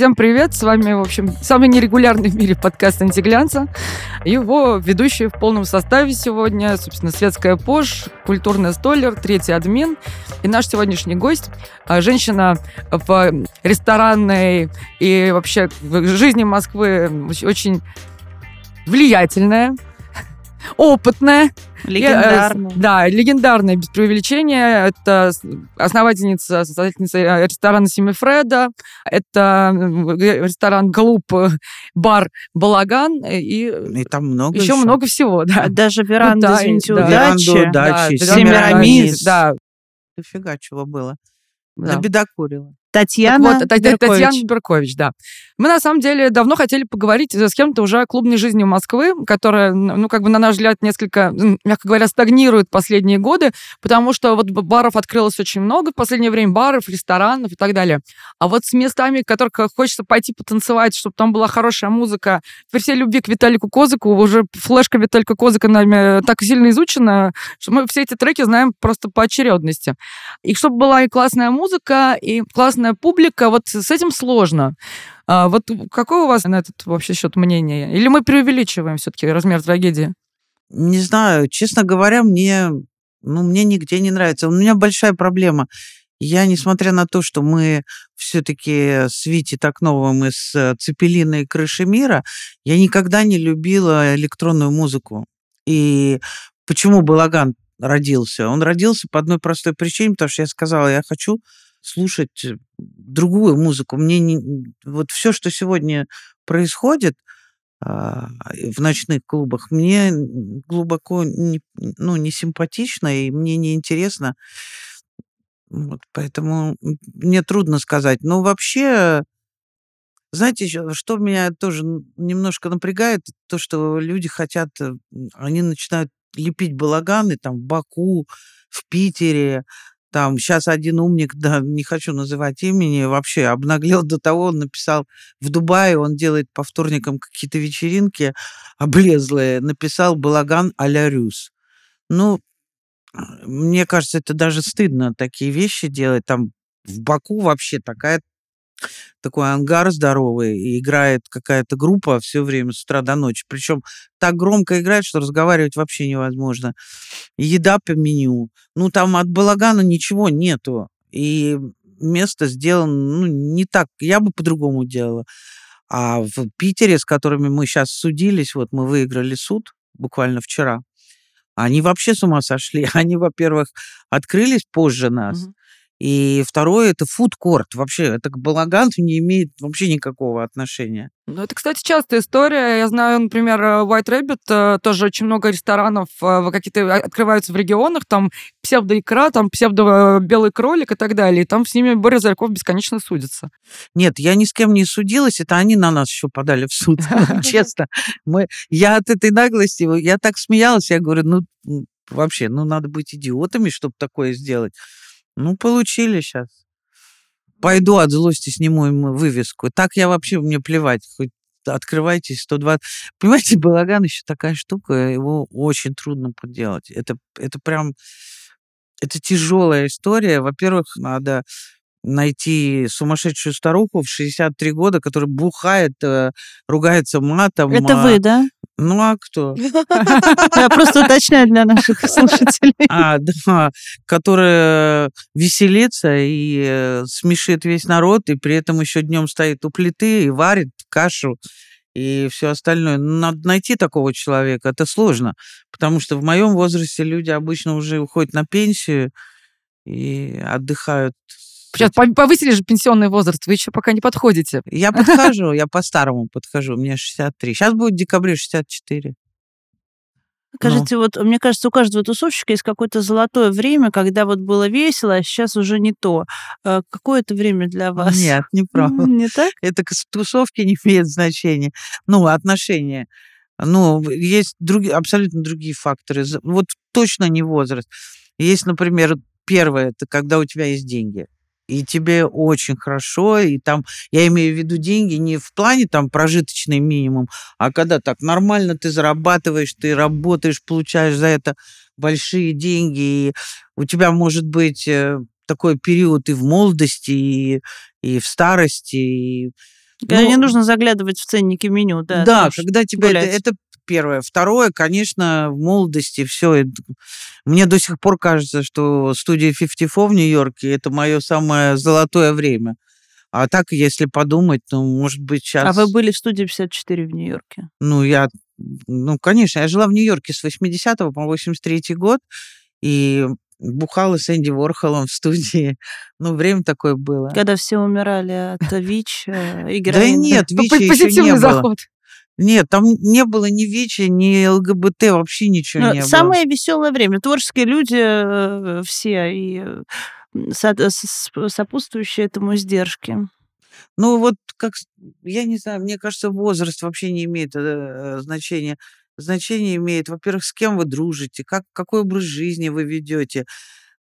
Всем привет! С вами, в общем, самый нерегулярный в мире подкаст «Антиглянца». Его ведущие в полном составе сегодня, собственно, «Светская Пош», «Культурный столер», «Третий админ». И наш сегодняшний гость а, – женщина в ресторанной и вообще в жизни Москвы очень влиятельная, опытная, Легендарная. Да, легендарная, без преувеличения. Это основательница, создательница э, ресторана Семифреда. Это ресторан Клуб, бар Балаган. И, и там много еще, еще. много всего, да. Даже веранда, ну, да, извините, да. удачи. Веранду удачи. Да, Семирамис. Да. Дофига чего было. Да. Набедокурила. Татьяна так вот, Беркович. Татьяна Беркович, да. Мы, на самом деле, давно хотели поговорить с кем-то уже о клубной жизни Москвы, которая, ну, как бы, на наш взгляд, несколько, мягко говоря, стагнирует последние годы, потому что вот баров открылось очень много в последнее время, баров, ресторанов и так далее. А вот с местами, в которых хочется пойти потанцевать, чтобы там была хорошая музыка, при всей любви к Виталику Козыку, уже флешка Виталика Козыка нами так сильно изучена, что мы все эти треки знаем просто по очередности. И чтобы была и классная музыка, и классная разная публика, вот с этим сложно. А вот какое у вас на этот вообще счет мнение? Или мы преувеличиваем все-таки размер трагедии? Не знаю. Честно говоря, мне, ну, мне нигде не нравится. У меня большая проблема. Я, несмотря на то, что мы все-таки с Вити из Цепелина и Крыши мира, я никогда не любила электронную музыку. И почему Балаган родился? Он родился по одной простой причине, потому что я сказала, я хочу слушать э, другую музыку. Мне не, вот все, что сегодня происходит а, в ночных клубах, мне глубоко не, ну, не симпатично и мне не интересно. Вот, поэтому мне трудно сказать. Но вообще, знаете, что меня тоже немножко напрягает, то, что люди хотят, э, они начинают лепить балаганы там в Баку, в Питере, там сейчас один умник, да, не хочу называть имени, вообще обнаглел до того, он написал в Дубае, он делает по вторникам какие-то вечеринки облезлые, написал балаган а-ля Рюс. Ну, мне кажется, это даже стыдно такие вещи делать. Там в Баку вообще такая такой ангар здоровый, и играет какая-то группа все время с утра до ночи. Причем так громко играет, что разговаривать вообще невозможно. Еда по меню. Ну, там от балагана ничего нету. И место сделано ну, не так. Я бы по-другому делала. А в Питере, с которыми мы сейчас судились, вот мы выиграли суд буквально вчера, они вообще с ума сошли. Они, во-первых, открылись позже нас. Угу. И второе, это фудкорт. Вообще, это к балагану не имеет вообще никакого отношения. Ну, это, кстати, частая история. Я знаю, например, э, White Rabbit, э, тоже очень много ресторанов э, какие-то открываются в регионах, там псевдоикра, там псевдо-белый кролик и так далее. И там с ними Боря Зарьков бесконечно судится. Нет, я ни с кем не судилась, это они на нас еще подали в суд, честно. Мы, я от этой наглости, я так смеялась, я говорю, ну, вообще, ну, надо быть идиотами, чтобы такое сделать. Ну, получили сейчас. Пойду от злости сниму ему вывеску. Так я вообще, мне плевать, хоть открывайтесь 120. Понимаете, балаган еще такая штука, его очень трудно поделать. Это, это прям, это тяжелая история. Во-первых, надо найти сумасшедшую старуху в 63 года, которая бухает, э, ругается матом. Это вы, да? Ну, а кто? Я просто уточняю для наших слушателей. А, да, которая веселится и э, смешит весь народ, и при этом еще днем стоит у плиты и варит кашу и все остальное. Надо найти такого человека, это сложно, потому что в моем возрасте люди обычно уже уходят на пенсию и отдыхают Сейчас повысили же пенсионный возраст, вы еще пока не подходите. Я подхожу, я по-старому подхожу, мне 63. Сейчас будет в декабре 64. Скажите, ну. вот мне кажется, у каждого тусовщика есть какое-то золотое время, когда вот было весело, а сейчас уже не то. А какое это время для вас? Нет, не правда. Не так? Это к тусовке не имеет значения. Ну, отношения. Ну, есть другие, абсолютно другие факторы. Вот точно не возраст. Есть, например, первое, это когда у тебя есть деньги и тебе очень хорошо, и там, я имею в виду деньги не в плане там прожиточный минимум, а когда так нормально ты зарабатываешь, ты работаешь, получаешь за это большие деньги, и у тебя может быть э, такой период и в молодости, и, и в старости, и когда ну, не нужно заглядывать в ценники меню, да. Да, когда тебе это, это первое. Второе, конечно, в молодости все. Мне до сих пор кажется, что студия 54 в Нью-Йорке это мое самое золотое время. А так, если подумать, ну, может быть, сейчас... А вы были в студии 54 в Нью-Йорке? Ну, я... Ну, конечно, я жила в Нью-Йорке с 80 по 83 год, и бухала с Энди Ворхолом в студии. Ну, время такое было. Когда все умирали от ВИЧ э, и Да нет, ВИЧ еще не было. Нет, там не было ни ВИЧа, ни ЛГБТ, вообще ничего Но не самое было. Самое веселое время. Творческие люди э, все и сопутствующие этому издержки. Ну вот, как, я не знаю, мне кажется, возраст вообще не имеет э, значения. Значение имеет, во-первых, с кем вы дружите, как, какой образ жизни вы ведете.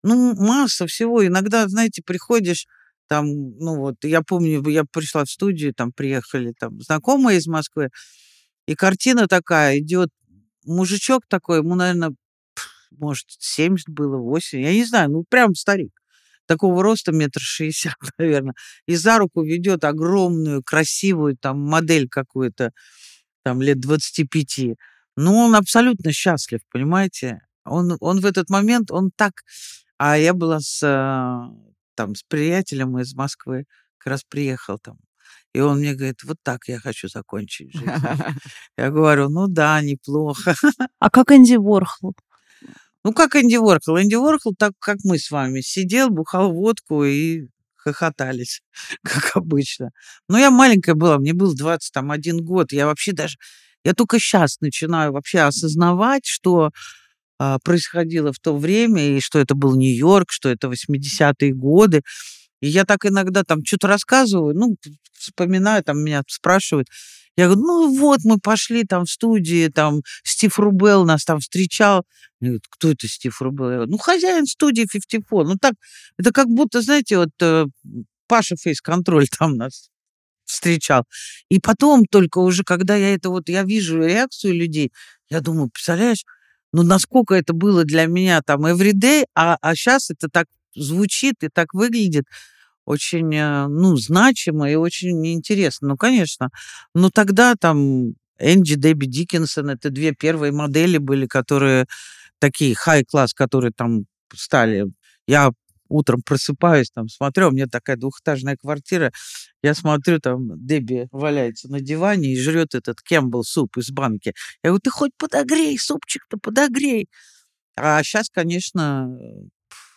Ну, масса всего. Иногда, знаете, приходишь, там, ну вот, я помню, я пришла в студию, там приехали там знакомые из Москвы, и картина такая, идет мужичок такой, ему, наверное, может, 70 было, 8, я не знаю, ну, прям старик. Такого роста метр шестьдесят, наверное. И за руку ведет огромную, красивую там модель какую-то, там лет 25. Ну, он абсолютно счастлив, понимаете? Он, он в этот момент, он так... А я была с, э, там, с приятелем из Москвы, как раз приехал там. И он мне говорит, вот так я хочу закончить жизнь. Я говорю, ну да, неплохо. А как Энди Ворхол? Ну, как Энди Ворхол? Энди Ворхол, так как мы с вами, сидел, бухал водку и хохотались, как обычно. Но я маленькая была, мне был 21 год, я вообще даже я только сейчас начинаю вообще осознавать, что а, происходило в то время, и что это был Нью-Йорк, что это 80-е годы. И я так иногда там что-то рассказываю, ну, вспоминаю, там меня спрашивают. Я говорю, ну вот, мы пошли там в студии, там Стив Рубел нас там встречал. Я говорю, кто это Стив Рубел? Я говорю, ну, хозяин студии 54. Ну, так, это как будто, знаете, вот э, Паша Фейс Контроль там нас встречал. И потом только уже, когда я это вот, я вижу реакцию людей, я думаю, представляешь, ну, насколько это было для меня там everyday, а, а сейчас это так звучит и так выглядит очень, э, ну, значимо и очень интересно. Ну, конечно. Но тогда там Энди, Дебби Диккенсон, это две первые модели были, которые такие хай-класс, которые там стали. Я утром просыпаюсь, там, смотрю, у меня такая двухэтажная квартира, я смотрю, там Дебби валяется на диване и жрет этот Кембл суп из банки. Я говорю, ты хоть подогрей, супчик-то подогрей. А сейчас, конечно,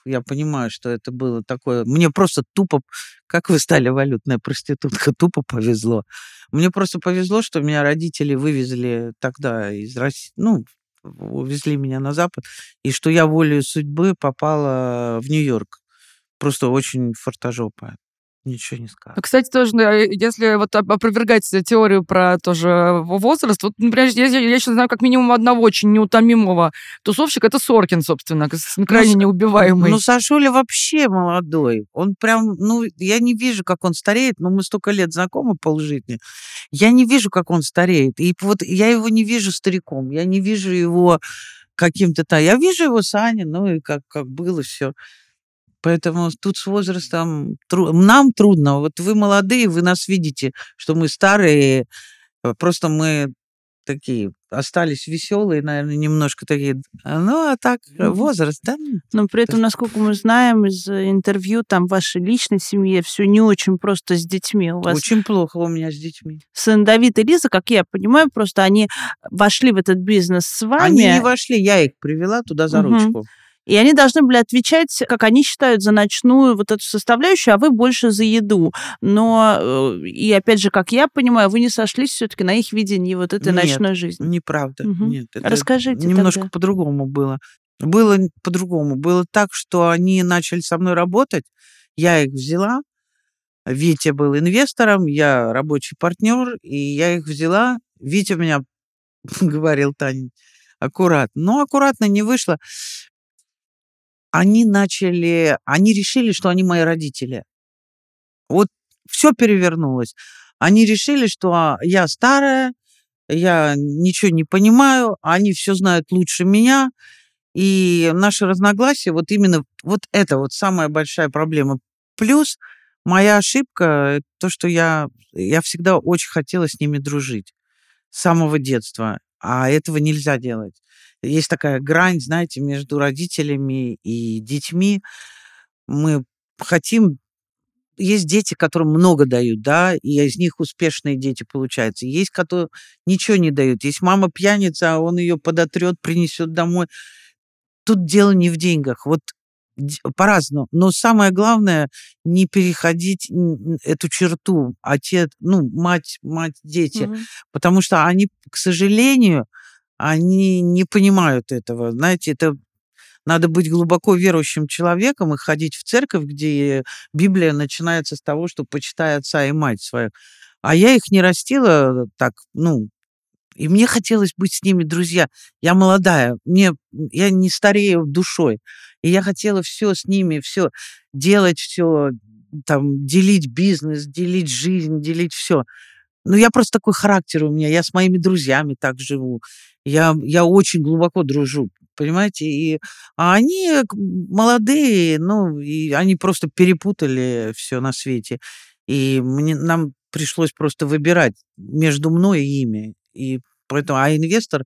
я понимаю, что это было такое... Мне просто тупо... Как вы стали валютная проститутка? Тупо повезло. Мне просто повезло, что меня родители вывезли тогда из России, ну, увезли меня на Запад, и что я волею судьбы попала в Нью-Йорк. Просто очень фортажопая. Ничего не скажу. А, кстати, тоже, если вот опровергать теорию про тоже возраст, вот, например, я, я, я сейчас знаю как минимум одного очень неутомимого тусовщика, это Соркин, собственно, крайне ну, неубиваемый. Ну, Сашуля вообще молодой. Он прям, ну, я не вижу, как он стареет, но мы столько лет знакомы полжизни. Я не вижу, как он стареет. И вот я его не вижу стариком, я не вижу его каким-то... Я вижу его с Аней, ну, и как, как было все. Поэтому тут с возрастом тру... нам трудно. Вот вы молодые, вы нас видите, что мы старые. Э, просто мы такие остались веселые, наверное, немножко такие. Ну, а так, э, возраст, да? Но при этом, насколько мы знаем из э, интервью, там, в вашей личной семье все не очень просто с детьми. У вас очень плохо у меня с детьми. Сын Давид и Лиза, как я понимаю, просто они вошли в этот бизнес с вами. Они не вошли, я их привела туда за угу. ручку. И они должны были отвечать, как они считают, за ночную вот эту составляющую, а вы больше за еду. Но, э, и опять же, как я понимаю, вы не сошлись все-таки на их видении вот этой Нет, ночной жизни. неправда. Угу. Нет, это Расскажите Немножко по-другому было. Было по-другому. Было так, что они начали со мной работать, я их взяла, Витя был инвестором, я рабочий партнер, и я их взяла. Витя меня говорил, Таня, аккуратно. Но аккуратно не вышло они начали, они решили, что они мои родители. Вот все перевернулось. Они решили, что а, я старая, я ничего не понимаю, они все знают лучше меня, и наши разногласия, вот именно вот это вот самая большая проблема. Плюс моя ошибка, то, что я, я всегда очень хотела с ними дружить с самого детства, а этого нельзя делать. Есть такая грань, знаете, между родителями и детьми. Мы хотим есть дети, которым много дают, да, и из них успешные дети получаются. Есть, которые ничего не дают. Есть мама пьяница, а он ее подотрет, принесет домой. Тут дело не в деньгах. Вот по-разному. Но самое главное не переходить эту черту отец, ну мать, мать, дети, угу. потому что они, к сожалению, они не понимают этого. Знаете, это надо быть глубоко верующим человеком и ходить в церковь, где Библия начинается с того, что почитай отца и мать свою. А я их не растила так, ну, и мне хотелось быть с ними, друзья. Я молодая, мне, я не старею душой. И я хотела все с ними, все делать, все там, делить бизнес, делить жизнь, делить все. Ну, я просто такой характер у меня. Я с моими друзьями так живу. Я, я очень глубоко дружу, понимаете? И, а они молодые, ну, и они просто перепутали все на свете. И мне, нам пришлось просто выбирать между мной и ими. И поэтому, а инвестор,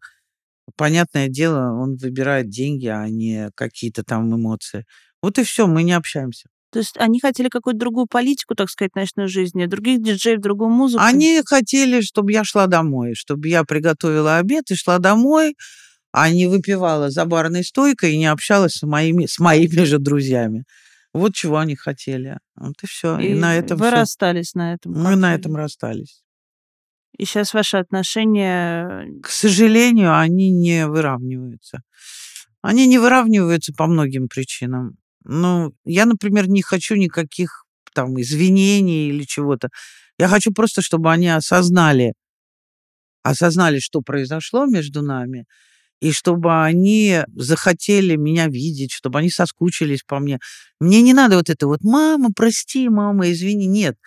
понятное дело, он выбирает деньги, а не какие-то там эмоции. Вот и все, мы не общаемся. То есть они хотели какую-то другую политику, так сказать, в ночной жизни, других диджеев, другую музыку? Они хотели, чтобы я шла домой, чтобы я приготовила обед и шла домой, а не выпивала за барной стойкой и не общалась с моими, с моими же друзьями. Вот чего они хотели. Вот и все. И, и на этом вы все. расстались на этом? Мы на этом расстались. И сейчас ваши отношения... К сожалению, они не выравниваются. Они не выравниваются по многим причинам. Ну, я, например, не хочу никаких там извинений или чего-то. Я хочу просто, чтобы они осознали, осознали, что произошло между нами, и чтобы они захотели меня видеть, чтобы они соскучились по мне. Мне не надо вот это вот «мама, прости, мама, извини». Нет.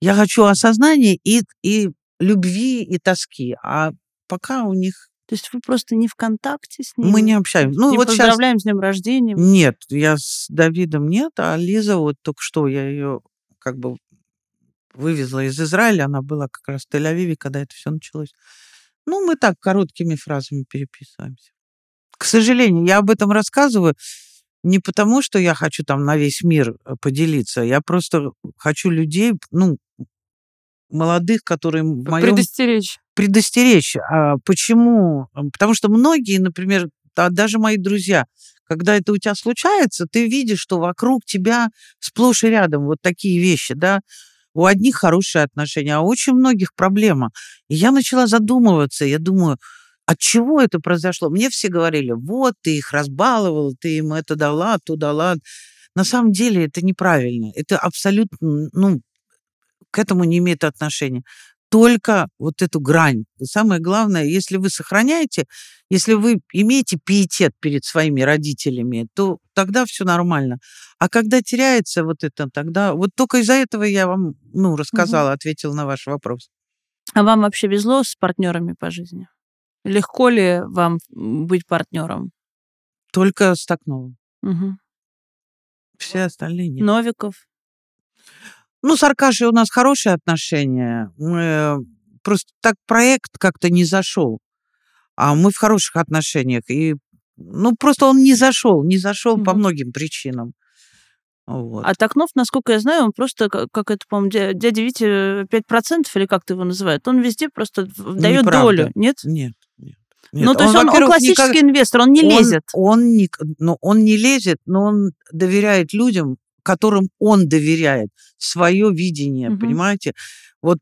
Я хочу осознания и, и любви, и тоски. А пока у них то есть вы просто не в контакте с ним? Мы не общаемся. Ну, не вот поздравляем сейчас... с днем рождения? Нет, я с Давидом нет, а Лиза вот только что, я ее как бы вывезла из Израиля, она была как раз в Тель-Авиве, когда это все началось. Ну, мы так короткими фразами переписываемся. К сожалению, я об этом рассказываю не потому, что я хочу там на весь мир э, поделиться, я просто хочу людей, ну, молодых, которые в моем... Предостеречь. Предостеречь. А почему? Потому что многие, например, даже мои друзья, когда это у тебя случается, ты видишь, что вокруг тебя сплошь и рядом вот такие вещи, да, у одних хорошие отношения, а у очень многих проблема. И я начала задумываться, я думаю, от чего это произошло? Мне все говорили, вот, ты их разбаловал, ты им это дала, то дала. На самом деле это неправильно. Это абсолютно, ну, к этому не имеет отношения. Только вот эту грань. Самое главное, если вы сохраняете, если вы имеете пиетет перед своими родителями, то тогда все нормально. А когда теряется вот это, тогда... Вот только из-за этого я вам, ну, рассказала, угу. ответила на ваш вопрос. А вам вообще везло с партнерами по жизни? Легко ли вам быть партнером? Только с Токновым. Угу. Все остальные нет. Новиков? Ну, с Аркашей у нас хорошие отношения. Мы просто так проект как-то не зашел. А мы в хороших отношениях. И, ну, просто он не зашел, не зашел угу. по многим причинам. Вот. А Токнов, насколько я знаю, он просто, как это, по-моему, дядя Витя 5% или как ты его называют, он везде просто дает Неправда. долю, нет? Нет, нет. Нет, ну, то он, есть он, он классический никак... инвестор, он не он, лезет. Он не, ну, он не лезет, но он доверяет людям, которым он доверяет, свое видение, угу. понимаете? Вот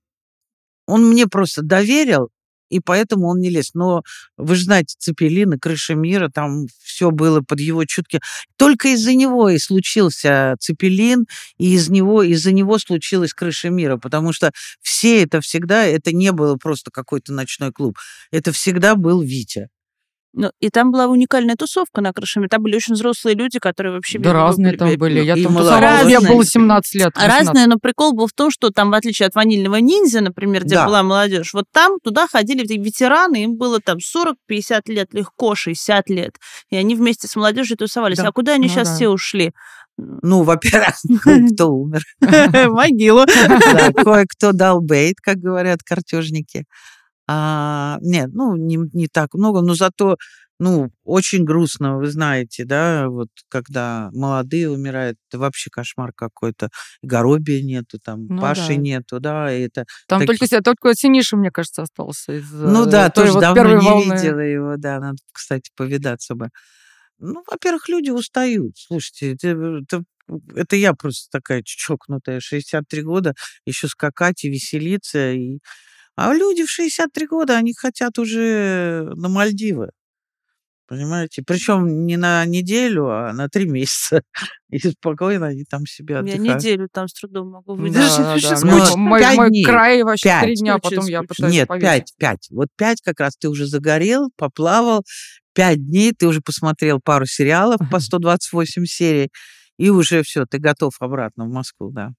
он мне просто доверил, и поэтому он не лез. Но вы же знаете, Цепелин и Крыша мира, там все было под его чутки. Только из-за него и случился Цепелин, и из него, из-за него случилась Крыша мира, потому что все это всегда, это не было просто какой-то ночной клуб, это всегда был Витя. Ну, и там была уникальная тусовка на крышами. Там были очень взрослые люди, которые вообще... Да разные там были. Я там Разные. было 17 лет. 18. Разные, но прикол был в том, что там, в отличие от ванильного ниндзя, например, где Да. была молодежь, вот там туда ходили эти ветераны, им было там 40-50 лет легко, 60 лет. И они вместе с молодежью тусовались. Да. А куда они Ну сейчас да. все ушли? Ну, во-первых, кто умер. Могилу. Кое-кто дал бейт, как говорят картежники. А, нет, ну, не, не так много, но зато, ну, очень грустно, вы знаете, да, вот когда молодые умирают, это вообще кошмар какой-то. Горобия нету, там, Ну Паши да. нету, да, и это... Там таки- только, только Синиша, мне кажется, остался. Из, Ну э, да, той тоже вот давно не волны. видела его, да, надо, кстати, повидаться бы. Ну, во-первых, люди устают. Слушайте, это, это, это я просто такая чокнутая, 63 года, еще скакать и веселиться. И... А люди в 63 года, они хотят уже на Мальдивы. Понимаете? Причем не на неделю, а на три месяца. И спокойно они там себе Я отдыхают. неделю там с трудом могу выдержать. да, да. Ну. Мой, мой дней. край вообще три Пять. дня, Очень потом я пытаюсь Нет, повесить. пять, пять. Вот пять как раз ты уже загорел, поплавал. Пять дней ты уже посмотрел пару сериалов по 128 серий, и уже все, ты готов обратно в Москву, да.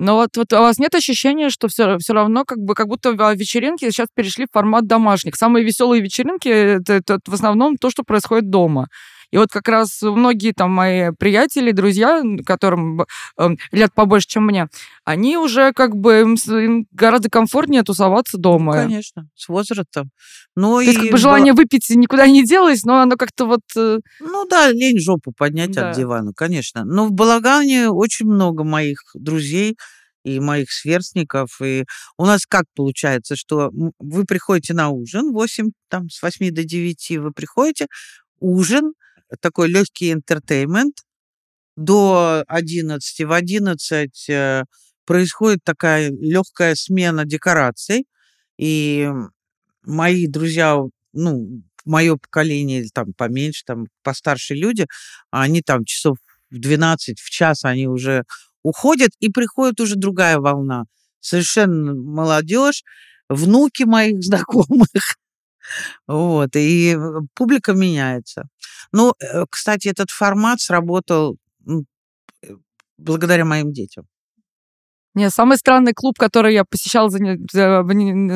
Но вот, вот у вас нет ощущения, что все, все равно как бы как будто в- вечеринки сейчас перешли в формат домашних. Самые веселые вечеринки это, это в основном то, что происходит дома. И вот как раз многие там мои приятели, друзья, которым э, лет побольше, чем мне, они уже как бы им, гораздо комфортнее тусоваться дома. Ну, конечно, с возрастом. Ну, То есть и как бы желание выпить никуда не делось, но оно как-то вот... э, Ну да, лень жопу поднять Да. от дивана, конечно. Но в Балагане очень много моих друзей и моих сверстников. И у нас как получается, что вы приходите на ужин, 8, там, с 8 до 9 вы приходите, ужин, такой легкий интертеймент, до 11. В 11 э, происходит такая легкая смена декораций. И мои друзья, ну, мое поколение, там поменьше, там постарше люди, они там часов в 12, в час они уже уходят, и приходит уже другая волна. Совершенно молодежь, внуки моих знакомых. Вот, и э, публика меняется. Ну, э, кстати, этот формат сработал э, благодаря моим детям. Не, самый странный клуб, который я посещала за, за,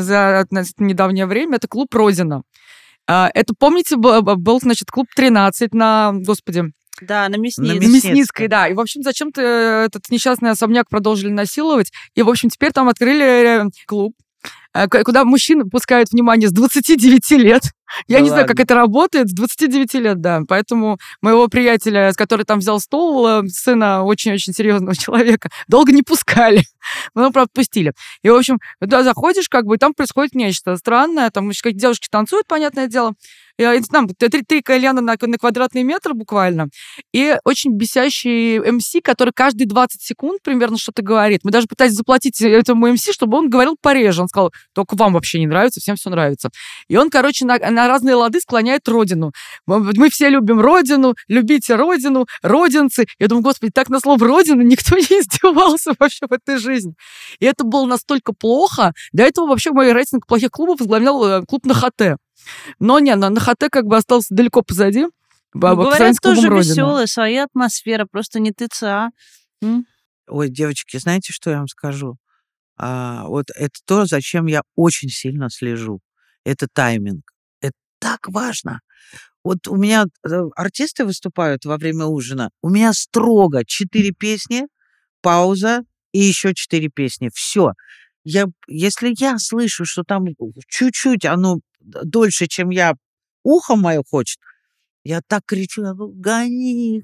за недавнее время, это клуб Родина. А, Это, помните, был, был, значит, клуб 13 на, господи, Да, на Мясницкой. на Мясницкой. Да. И, в общем, зачем-то этот несчастный особняк продолжили насиловать. И, в общем, теперь там открыли э, клуб, э, куда мужчин пускают внимание с 29 лет. Я Да не знаю, как ладно? это работает, с 29 лет, да. Поэтому моего приятеля, с который там взял стол, э, сына очень-очень серьезного человека, долго не пускали. Но, правда, пустили. И, в общем, туда заходишь, как бы, и там происходит нечто странное. Там еще какие девушки танцуют, понятное дело. Там три, кальяна на, на квадратный метр буквально. И очень бесящий МС, который каждые 20 секунд примерно что-то говорит. Мы даже пытались заплатить этому МС, чтобы он говорил пореже. Он сказал, только вам вообще не нравится, всем все нравится. И он, короче, на, на разные лады склоняет родину. Мы все любим родину, любите родину, родинцы. Я думаю, господи, так на слово родина никто не издевался вообще в этой жизни. И это было настолько плохо. До этого вообще мой рейтинг плохих клубов возглавлял э, клуб на ХТ. Но не, на, на ХТ как бы остался далеко позади. по- Ну, говорят, тоже веселая, своя атмосфера, просто не ТЦА. М? Ой, девочки, знаете, что я вам скажу? А, вот это то, зачем я очень сильно слежу. Это тайминг. Это так важно. Вот у меня э, артисты выступают во время ужина. У меня строго четыре песни, пауза и еще четыре песни. Все. Я, если я слышу, что там чуть-чуть оно дольше, чем я ухо мое хочет, я так кричу, я говорю, гони,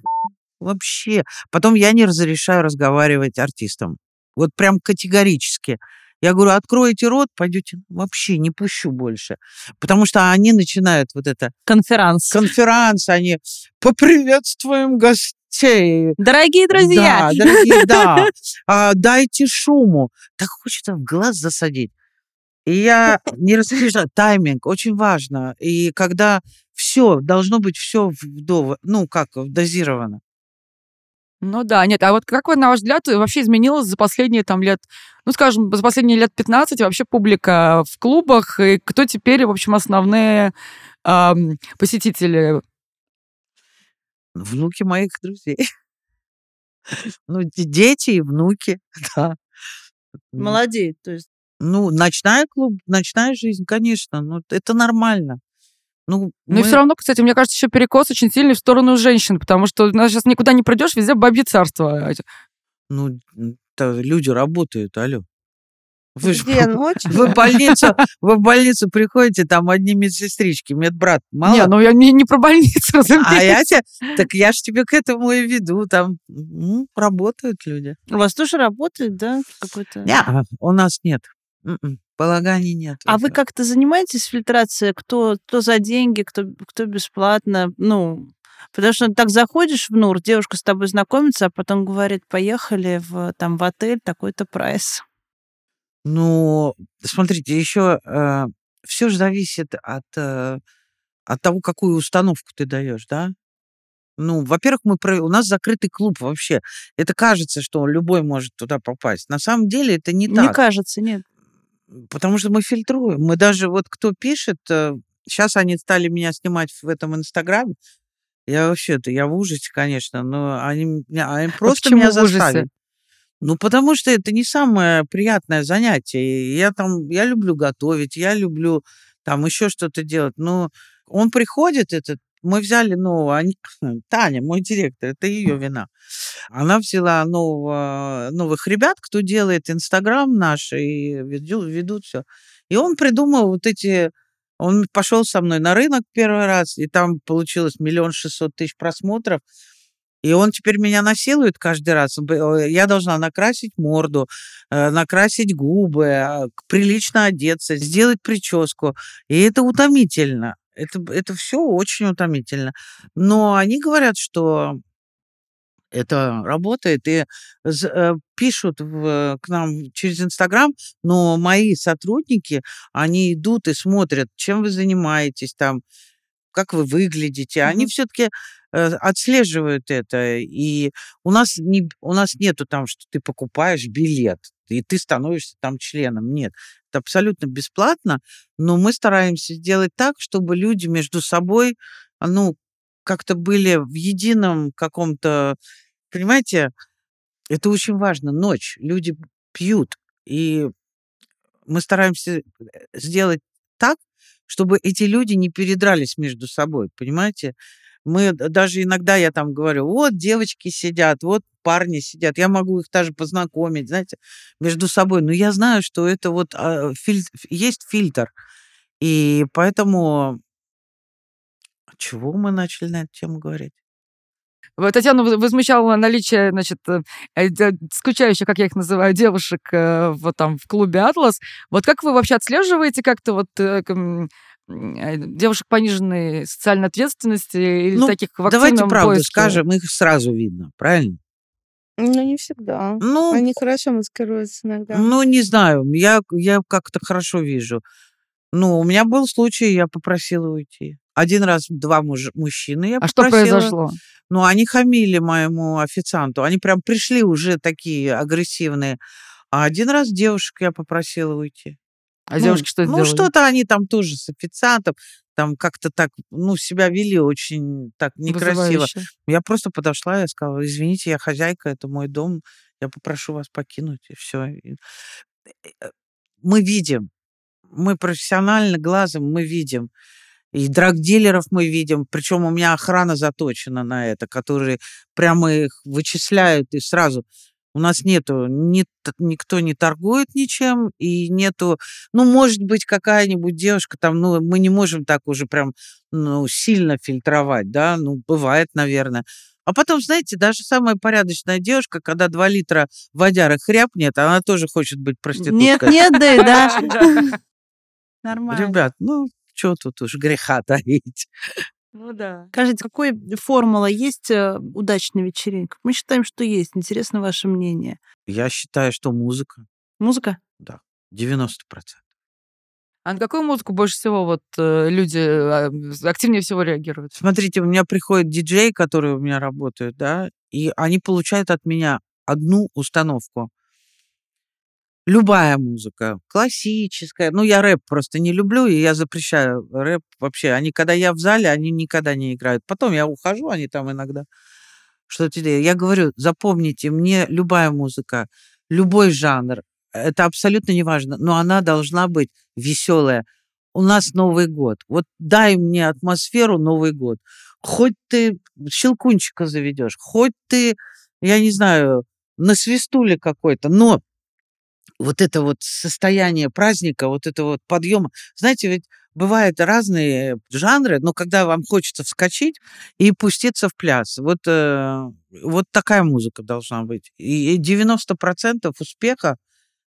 вообще. Потом я не разрешаю разговаривать артистам. Вот прям категорически. Я говорю, откройте рот, пойдете, вообще не пущу больше. Потому что они начинают вот это Конферанс. конференц, они поприветствуем гостей. Дорогие друзья! Да, дорогие, да. А, дайте шуму. Так хочется в глаз засадить. И я не разрешаю. Тайминг очень важно. И когда все, должно быть все вдов... ну, как, дозировано. Ну да, нет, а вот как, вот, на ваш взгляд, вообще изменилось за последние там лет, ну, скажем, за последние лет 15 вообще публика в клубах, и кто теперь, в общем, основные ам, посетители? Внуки моих друзей. Ну, де- дети и внуки, да. Молодеет, то есть. Ну, ночная клуб, ночная жизнь, конечно, ну, это нормально. Ну, Ну и мы- все равно, кстати, мне кажется, еще перекос очень сильный в сторону женщин, потому что у нас сейчас никуда не придешь, везде бабье царство. ну, м, то люди работают, алло. Вы ж Где ночь? Вы в больницу, вы в больницу приходите, там одни медсестрички, медбрат, мало. Не, ну я не, не про больницу, а разумеется. я тебе, так я ж тебе к этому и веду, там м, работают люди. У вас тоже работает, да, какой-то? Не, у нас нет. М-м, Полаганий нет. А вы как-то занимаетесь фильтрацией, кто, кто за деньги, кто, кто бесплатно? Ну, потому что так заходишь в НУР, девушка с тобой знакомится, а потом говорит, поехали в, там, в отель, такой-то прайс. Ну, смотрите, еще все же зависит от, э, от того, какую установку ты даешь, да? Ну, во-первых, мы про... у нас закрытый клуб вообще. Это кажется, что любой может туда попасть. На самом деле это не Не так. кажется, нет. Потому что мы фильтруем. Мы даже вот кто пишет, сейчас они стали меня снимать в этом инстаграме. Я вообще-то, я в ужасе, конечно, но они, меня- они просто почему меня в ужасе? заставили. Ну, потому что это не самое приятное занятие. Я там, я люблю готовить, я люблю там еще что-то делать. Но он приходит, этот, мы взяли нового, они- Таня, мой директор, это ее вина. Она взяла нового, новых ребят, кто делает Инстаграм наш, и веду- ведут все. И он придумал вот эти... Он пошел со мной на рынок первый раз, и там получилось миллион шестьсот тысяч просмотров. И он теперь меня насилует каждый раз. Э, Я должна накрасить морду, э, накрасить губы, а, прилично одеться, сделать прическу. И это утомительно. Это, это все очень утомительно. Но они говорят, что это работает, и э, пишут в- к нам через Инстаграм, но мои сотрудники, они идут и смотрят, чем вы занимаетесь там, как вы выглядите. Они Мгм. все-таки отслеживают это. И у нас, не, у нас нету там, что ты покупаешь билет, и ты становишься там членом. Нет, это абсолютно бесплатно, но мы стараемся сделать так, чтобы люди между собой, ну, как-то были в едином каком-то, понимаете, это очень важно. Ночь, люди пьют, и мы стараемся э, сделать так, чтобы эти люди не передрались между собой, понимаете? Мы даже иногда я там говорю, вот девочки сидят, вот парни сидят, я могу их даже познакомить, знаете, между собой. Но я знаю, что это вот а, филь- есть фильтр, и поэтому чего мы начали на эту тему говорить? Татьяну воз- возмущало наличие, значит, э, э, скучающих, как я их называю, девушек э, вот там в клубе «Атлас». Вот как вы вообще отслеживаете как-то вот девушек пониженной социальной ответственности или Ну, таких в Давайте правду поиске? скажем, их сразу видно, правильно? Ну, не всегда. Ну, Они хорошо маскируются иногда. Ну, не знаю, я, я как-то хорошо вижу. Ну, у меня был случай, я попросила уйти. Один раз два муж- мужчины я А что попросила. произошло? Ну, они хамили моему официанту. Они прям пришли уже такие агрессивные. А один раз девушек я попросила уйти. А Ну, девушки что Ну, что-то они там тоже с официантом, там как-то так, ну, себя вели очень так некрасиво. Вызывающе. Я просто подошла, я сказала, извините, я хозяйка, это мой дом, я попрошу вас покинуть, и все. Мы видим, мы профессионально глазом мы видим, и драгдилеров мы видим, причем у меня охрана заточена на это, которые прямо их вычисляют и сразу. У нас нету, ни, никто не торгует ничем, и нету, ну, может быть, какая-нибудь девушка там, ну, мы не можем так уже прям, ну, сильно фильтровать, да, ну, бывает, наверное. А потом, знаете, даже самая порядочная девушка, когда 2 литра водяры хряпнет, она тоже хочет быть проституткой. Нет, нет, да, и да. Нормально. Ребят, ну, что тут уж греха таить. Ну да. Скажите, какой формула есть э, удачной вечеринки? Мы считаем, что есть. Интересно ваше мнение. Я считаю, что музыка Музыка? 90%. А на какую музыку больше всего вот э, люди э, активнее всего реагируют? Смотрите, у меня приходят диджеи, которые у меня работают, да, и они получают от меня одну установку. Любая музыка, классическая. Ну, я рэп просто не люблю, и я запрещаю рэп вообще. Они, когда я в зале, они никогда не играют. Потом я ухожу, они там иногда что-то делают. Я говорю, запомните, мне любая музыка, любой жанр, это абсолютно не важно, но она должна быть веселая. У нас Новый год. Вот дай мне атмосферу Новый год. Хоть ты щелкунчика заведешь, хоть ты, я не знаю, на свистуле какой-то, но вот это вот состояние праздника, вот это вот подъема. Знаете, ведь бывают разные жанры, но когда вам хочется вскочить и пуститься в пляс. Вот, э, вот такая музыка должна быть. И 90% успеха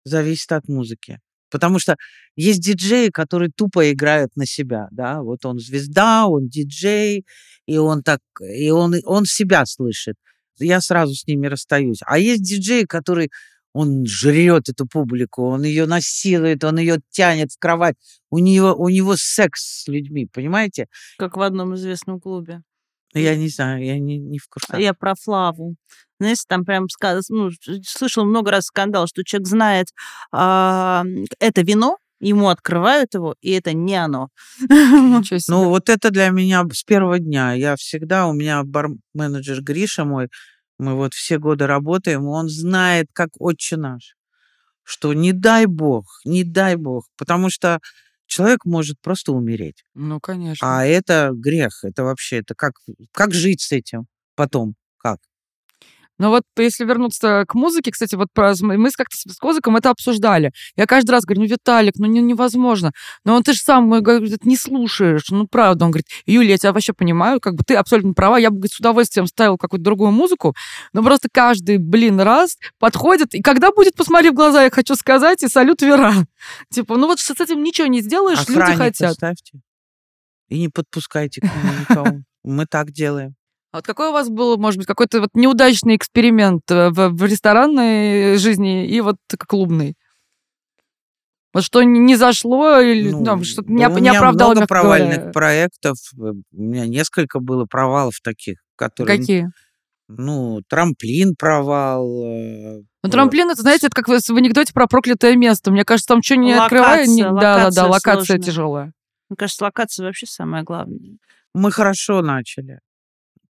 зависит от музыки. Потому что есть диджеи, которые тупо играют на себя, да, вот он звезда, он диджей, и он так, и он, он себя слышит. Я сразу с ними расстаюсь. А есть диджеи, которые он жрет эту публику, он ее насилует, он ее тянет в кровать. У него, у него секс с людьми, понимаете? Как в одном известном клубе. Я не знаю, я не, не в курсе. Я про Флаву. Знаете, там прям сказ... ну, слышал много раз скандал, что человек знает а, это вино, ему открывают его, и это не оно. Ну, вот это для меня с первого дня. Я всегда, у меня бар-менеджер Гриша мой, мы вот все годы работаем, он знает, как отче наш, что не дай бог, не дай бог, потому что человек может просто умереть. Ну, конечно. А это грех, это вообще, это как, как жить с этим потом, как? Но вот если вернуться к музыке, кстати, вот про, мы с как-то с Козыком это обсуждали. Я каждый раз говорю, ну, Виталик, ну, не, невозможно. Но он ты же сам говорит, не слушаешь. Ну, правда. Он говорит, Юля, я тебя вообще понимаю, как бы ты абсолютно права. Я бы говорит, с удовольствием ставил какую-то другую музыку, но просто каждый, блин, раз подходит. И когда будет, посмотри в глаза, я хочу сказать, и салют Вера. Типа, ну вот с этим ничего не сделаешь, Охранник люди хотят. поставьте. И не подпускайте к нему никого. Мы так делаем. А вот какой у вас был, может быть, какой-то вот неудачный эксперимент э, в, в ресторанной жизни и вот клубной? Вот что не зашло или Ну, там, что-то да не, у оп- не меня оправдало, много мягко провальных говоря. проектов. э, У меня несколько было провалов таких, которые... Какие? Ну, трамплин провал. э, Ну, трамплин, это, знаете, это как в анекдоте про проклятое место. Мне кажется, там что не открывая... не- Да, да, да, локация локация сложная. тяжелая. Мне кажется, локация вообще самое главное. Мы хорошо начали.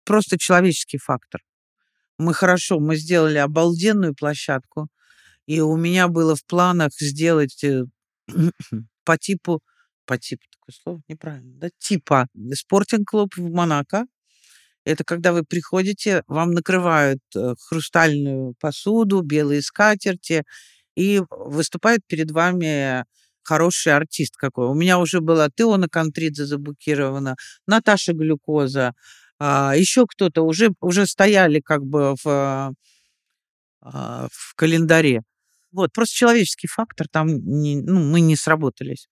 Просто человеческий фактор. Мы хорошо, мы сделали обалденную площадку. И у меня было в планах сделать э, по типу, по типу, такое слово неправильно, да, типа спортинг-клуб в Монако. Это когда вы приходите, вам накрывают э, хрустальную посуду, белые скатерти, и выступает перед вами хороший артист какой. У меня уже была Теона Контридзе заблокирована, Наташа Глюкоза, а, еще кто-то уже, уже стояли как бы в, а, а, в календаре. Вот, просто человеческий фактор, там не, ну, мы не сработались.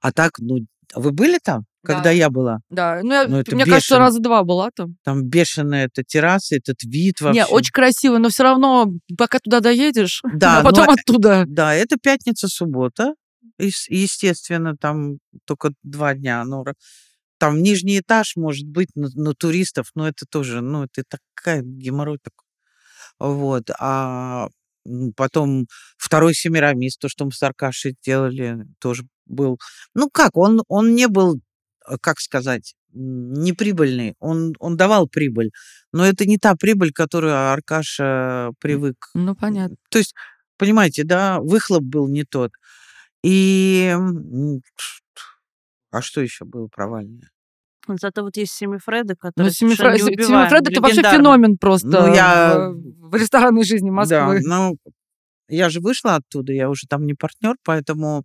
А так, ну, вы были там, когда Да. я была? Да, ну, я- Ну, это мне кажется, бешено. раза два была там. Там бешеная эта терраса, этот вид вообще. Не, очень красиво, но все равно, пока туда доедешь, Да, а потом но- оттуда. Да, это пятница-суббота. Ес- Естественно, там только два дня. Ну, ра- там нижний этаж может быть на, на туристов, но это тоже, ну, это такая геморрой такой. Вот. А потом второй Семирамис, то, что мы с Аркашей делали, тоже был... Ну как, он, он не был, э, как сказать, неприбыльный. Он, он давал прибыль, но это не та прибыль, которую Аркаша привык Ну, понятно. то есть, понимаете, да, выхлоп был не тот. И... А что еще было провальное? Зато вот есть Семифреды, Ну, которые Семифре- совершенно Се- неубиваемы, Семифред это вообще феномен просто Ну, я- в, ресторанной жизни Да, Москвы. ну, я же вышла оттуда, я уже там не партнер, поэтому...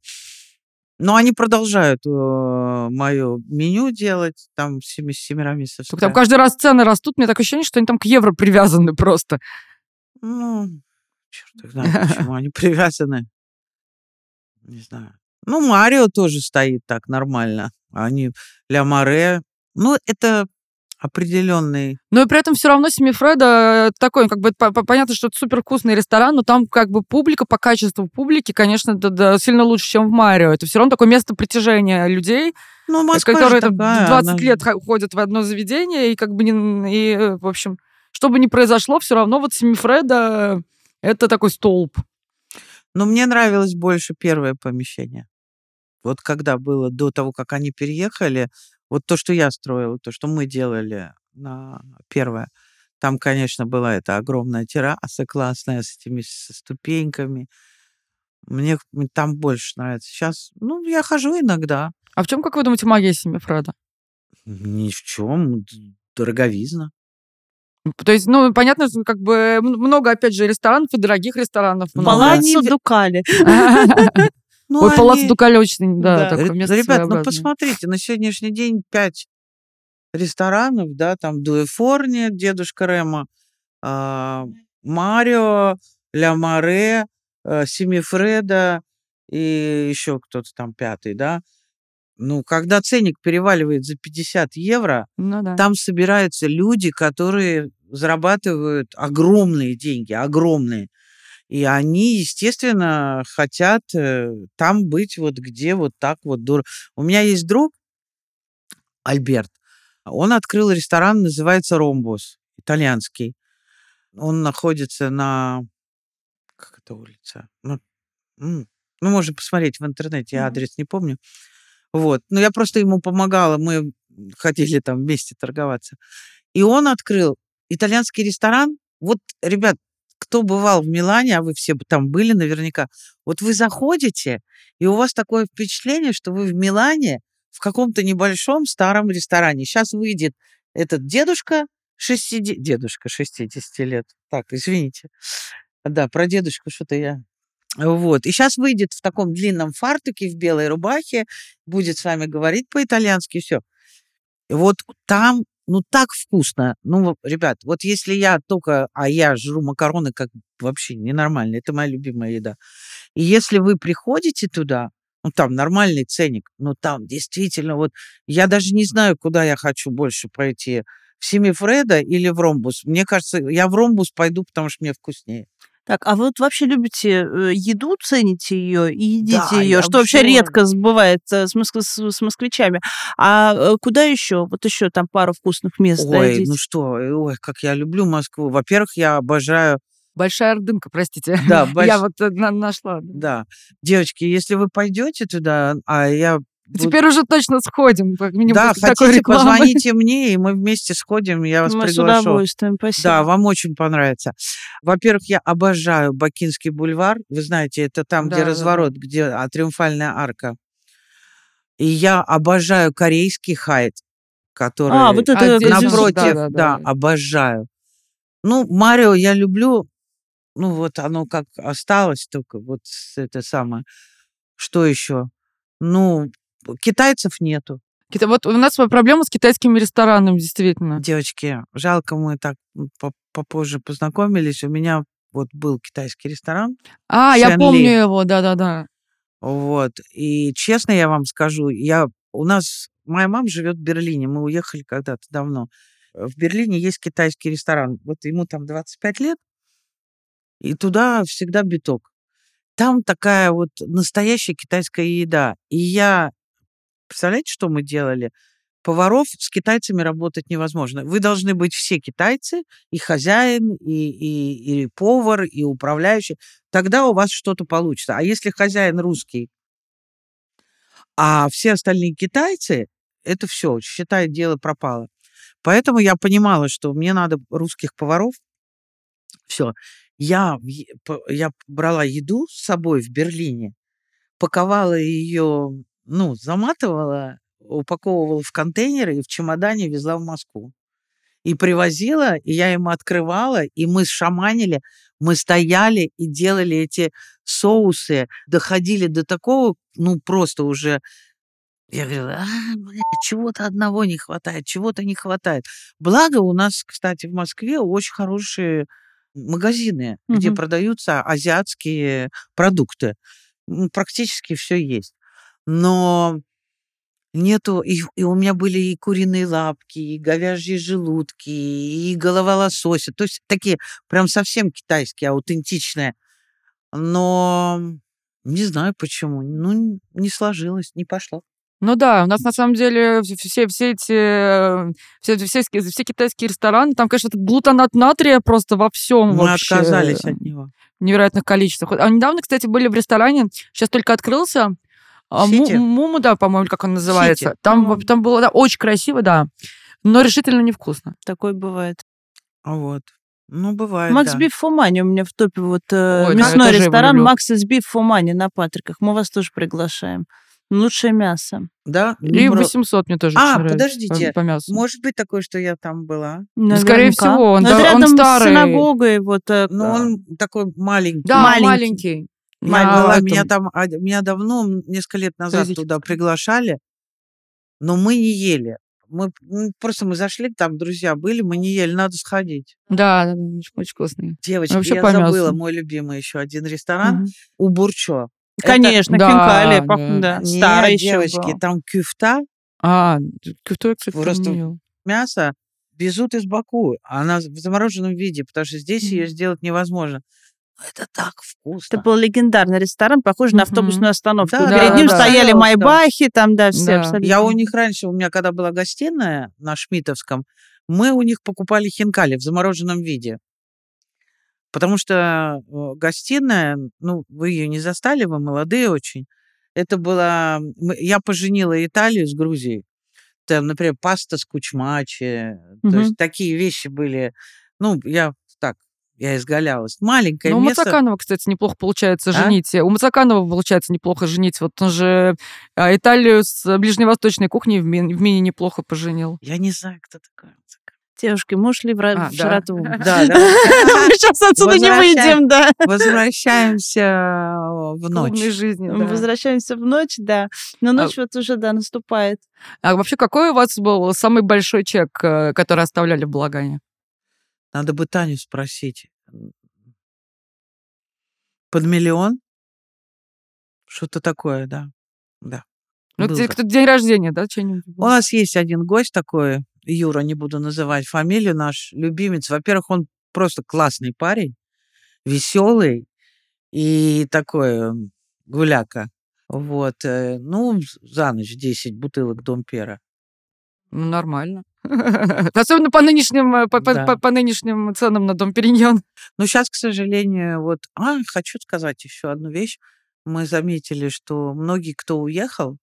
Но они продолжают мое меню делать, там семи, семирамисовское. Только там каждый раз цены растут, мне такое ощущение, что они там к евро привязаны просто. Ну, черт их знает, почему они привязаны. Не знаю. Ну, Марио тоже стоит так нормально. Они Ля Море. Ну, это определенный. Но и при этом все равно Семифреда такой, как бы по- по- понятно, что это супер вкусный ресторан, но там как бы публика по качеству публики, конечно, да, да, сильно лучше, чем в Марио. Это все равно такое место притяжения людей, Ну, Москва же которые там такая, 20 она- лет ходят в одно заведение, и как бы не, и, э, в общем, что бы ни произошло, все равно вот Семифреда это такой столб. Но мне нравилось больше первое помещение. Вот когда было до того, как они переехали, вот то, что я строила, то, что мы делали на первое, там, конечно, была эта огромная терраса классная с этими с ступеньками. Мне там больше нравится. Сейчас, ну, я хожу иногда. А в чем, как вы думаете, магия семьи Фреда? Ни в чем. Дороговизна. То есть, ну, понятно, что как бы много, опять же, ресторанов и дорогих ресторанов. Палаццо Они- Дукали. Ну, Ой, Палац они- Дукале очень, да, Да. такое место Ребят, ну посмотрите, на сегодняшний день пять ресторанов, да, там Дуэфорния, дедушка Рема, а, Марио, Ля Море, а, Семифреда и еще кто-то там пятый, да. Ну, когда ценник переваливает за 50 евро, Ну да. там собираются люди, которые зарабатывают огромные деньги, огромные. И они, естественно, хотят э, там быть вот где вот так вот дорого. У меня есть друг, Альберт, он открыл ресторан, называется «Ромбус», итальянский. Он находится на... Как это улица? Ну, ну, можно посмотреть в интернете, я адрес не помню. Вот. Но я просто ему помогала, мы хотели там вместе торговаться. И он открыл итальянский ресторан. Вот, ребят, кто бывал в Милане, а вы все там были наверняка, вот вы заходите, и у вас такое впечатление, что вы в Милане в каком-то небольшом старом ресторане. Сейчас выйдет этот дедушка 60... Дедушка 60 лет. Так, извините. Да, про дедушку что-то я... Вот. И сейчас выйдет в таком длинном фартуке, в белой рубахе, будет с вами говорить по-итальянски, все. Вот там, ну, так вкусно. Ну, ребят, вот если я только, а я жру макароны как вообще ненормально, это моя любимая еда. И если вы приходите туда, ну, там нормальный ценник, но там действительно вот, я даже не знаю, куда я хочу больше пойти, в Семифреда или в Ромбус. Мне кажется, я в Ромбус пойду, потому что мне вкуснее. Так, а вы вот вообще любите э, еду, цените ее и едите Да, ее, что вообще редко бывает э, с, моск- с- москвичами. А э, куда еще? Вот еще там пару вкусных мест Ой, дойдите. ну что, ой, как я люблю Москву. Во-первых, я обожаю, Большая ордынка, простите. да, больш- Я вот на- нашла. да. Девочки, если вы пойдете туда, а я Теперь уже точно сходим, как минимум да, хотите, рекламы. позвоните мне, и мы вместе сходим, я вас Мы с приглашу. удовольствием, спасибо. Да, вам очень понравится. Во-первых, я обожаю Бакинский бульвар. Вы знаете, это там, где Да-да-да. разворот, где а, триумфальная арка. И я обожаю корейский хайт, который А, вот это А, напротив, да, да, да, да. обожаю. Ну, Марио я люблю, ну вот оно как осталось только вот с- это самое. Что еще? Ну, китайцев нету. Вот у нас проблема с китайскими ресторанами, действительно. Девочки, жалко, мы так попозже познакомились. У меня вот был китайский ресторан, А, я Шен помню Ли. его, да-да-да. вот. И честно я вам скажу, я у нас моя мама живет в Берлине, мы уехали когда-то давно. В Берлине есть китайский ресторан, вот ему там 25 лет, и туда всегда биток. Там такая вот настоящая китайская еда. И я, представляете, что мы делали? Поваров с китайцами работать невозможно. Вы должны быть все китайцы, и хозяин, и, и, и повар, и управляющий. Тогда у вас что-то получится. А если хозяин русский, а все остальные китайцы, это все, считай, дело пропало. Поэтому я понимала, что мне надо русских поваров. Все. Я, я брала еду с собой в Берлине, паковала ее, ну, заматывала, упаковывала в контейнеры и в чемодане везла в Москву. И привозила, и я ему открывала, и мы шаманили, мы стояли и делали эти соусы, доходили до такого, ну, просто уже я говорила, а, чего-то одного не хватает, чего-то не хватает. Благо у нас, кстати, в Москве очень хорошие магазины, где Мгм. продаются азиатские продукты. Практически все есть. Но нету... И, и у меня были и куриные лапки, и говяжьи желудки, и голова лосося. То есть такие прям совсем китайские, аутентичные. Но не знаю почему. Ну, не сложилось, не пошло. Ну да, у нас на самом деле все, все эти э, все, все, все, китайские рестораны, там, конечно, этот глутонат натрия просто во всем Мы вообще. отказались от него. в невероятных количествах. А недавно, кстати, были в ресторане, сейчас только открылся, Сити? Муму, да, по-моему, как он называется. Сити. Там, там было да, очень красиво, да, но решительно невкусно. Такое бывает. Вот. Ну, бывает, Макс да. Биф Фумани у меня в топе. Вот э, Ой, мясной ресторан. Макс из Биф Фумани на Патриках. Мы вас тоже приглашаем. Лучшее мясо. Да? И Ну, бро- 800 мне тоже А, подождите. По, по мясу. Может быть такое, что я там была. Ну, скорее Наверняка. всего, он Но да- он рядом старый. с синагогой. Вот, э, Но он такой маленький. Да, маленький. маленький. На была, этом- меня там меня давно, несколько лет назад Подождите, туда приглашали, но мы не ели. Мы м, просто мы зашли, там друзья были, мы не ели, надо сходить. Да, да, да, очень, вкусный. Девочки, Вообще я по забыла мой любимый еще один ресторан Мгм. у Бурчо. Это- Конечно, Да, хинкали. пох- да. да, Нет, Старый еще девочки, был. там кюфта, А, кюфту я, кстати, Просто мясо везут из Баку. Она в замороженном виде, потому что здесь ее Мгм. сделать невозможно. Это так вкусно. Это был легендарный ресторан, похож на автобусную остановку. Да, Перед да, ним да. стояли Пожалуйста. майбахи, там, да, все Да. абсолютно. Я у них раньше, у меня когда была гостиная на Шмитовском, мы у них покупали хинкали в замороженном виде. Потому что э, гостиная, ну, вы ее не застали, вы молодые очень. Это была... Я поженила Италию с Грузией. Там, например, паста с кучмачи. То Мгм. есть такие вещи были. Ну, я я изгалялась. Маленькое у место. Мацаканова, кстати, неплохо получается А? женить. У Мацаканова получается неплохо женить. Вот он же а, Италию с ближневосточной кухней в, ми- в мини неплохо поженил. Я не знаю, кто такой. Девушки, мы ушли в, А, в да. жратву. Да, да. Мы сейчас отсюда не выйдем, да. Возвращаемся в Клубной ночь. жизни, да. Возвращаемся в ночь, да. Но ночь вот уже, да, наступает. А вообще, какой у вас был самый большой чек, э, который оставляли в Благане? Надо бы Таню спросить. Под миллион? Что-то такое, да. Да. Ну, Был кто день рождения, да, что-нибудь? У нас есть один гость такой, Юра, не буду называть фамилию, наш любимец. Во-первых, он просто классный парень, веселый и такой гуляка. Вот. э, Ну, за ночь 10 бутылок Дом Пера. Ну, нормально. Особенно по нынешним, э, по, по- Да. по- по нынешним ценам на Дом Периньон. Но сейчас, к сожалению, вот... А, хочу сказать еще одну вещь. Мы заметили, что многие, кто уехал,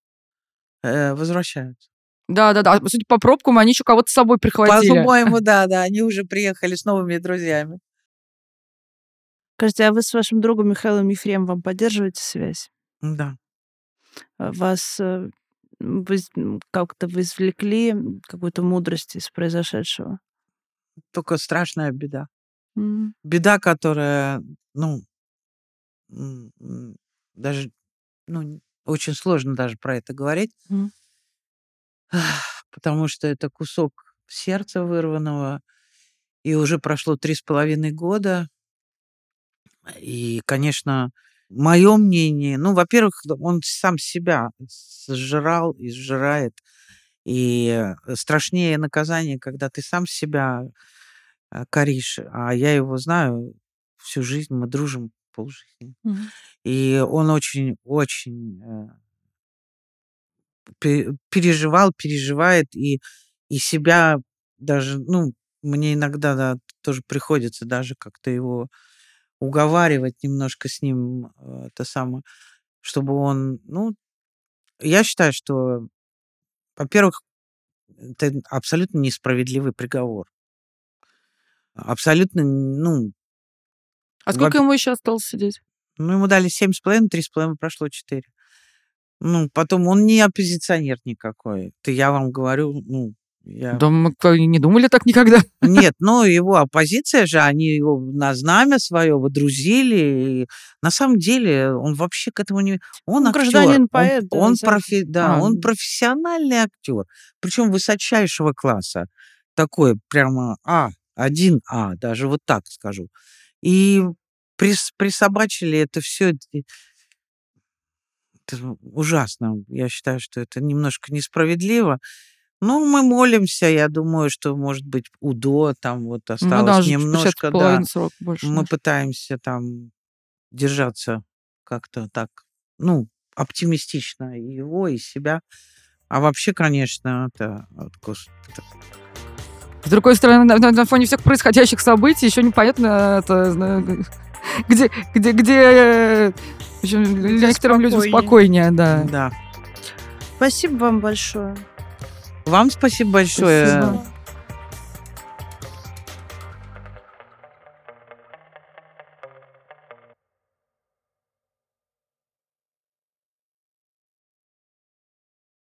э, возвращаются. Да-да-да. Судя по пробкам, они еще кого-то с собой прихватили. По-моему, да, да, они уже приехали с новыми друзьями. Скажите, а вы с вашим другом Михаилом Ефремовым поддерживаете связь? Да. Вас э, вы с- м, как-то вы извлекли какую-то мудрость из произошедшего? Только страшная беда. М. Беда, которая, ну, даже, ну, очень сложно даже про это говорить, Мгм. потому что это кусок сердца вырванного, и уже прошло три с половиной года. И, конечно, мое мнение, ну, во-первых, он сам себя сжирал и сжирает. И э, страшнее наказание, когда ты сам себя э, коришь. А я его знаю всю жизнь, мы дружим полжизни. Мгм. И он очень-очень э, пе- переживал, переживает, и, и себя даже, ну, мне иногда да, тоже приходится даже как-то его уговаривать немножко с ним, э, это самое, чтобы он, ну, я считаю, что, во-первых, это абсолютно несправедливый приговор. Абсолютно, ну, А сколько Во- ему еще осталось сидеть? ну, ему дали семь с половиной, три с половиной прошло четыре. Ну, потом он не оппозиционер никакой. Это я вам говорю, ну, я... Да мы не думали так никогда. Нет, ну, его оппозиция же, они его на знамя свое водрузили. И на самом деле он вообще к этому не... Он актер. гражданин-поэт, да, Он, он, профи- да, А, он ну. профессиональный актер. Причем высочайшего класса. Такой прямо А, один А, даже вот так скажу. И прис- присобачили это все. Это ужасно. Я считаю, что это немножко несправедливо. Ну, мы молимся, я думаю, что, может быть, УДО там вот Ну осталось да, же немножко, да. срока больше. Мы да. пытаемся там держаться как-то так, ну, оптимистично и его, и себя. А вообще, конечно, это... С другой стороны, на, на- на фоне всех происходящих событий еще непонятно, это, зна- где, где, где э, в общем, некоторым людям спокойнее, да. Да. Спасибо вам большое. Вам спасибо большое. Спасибо.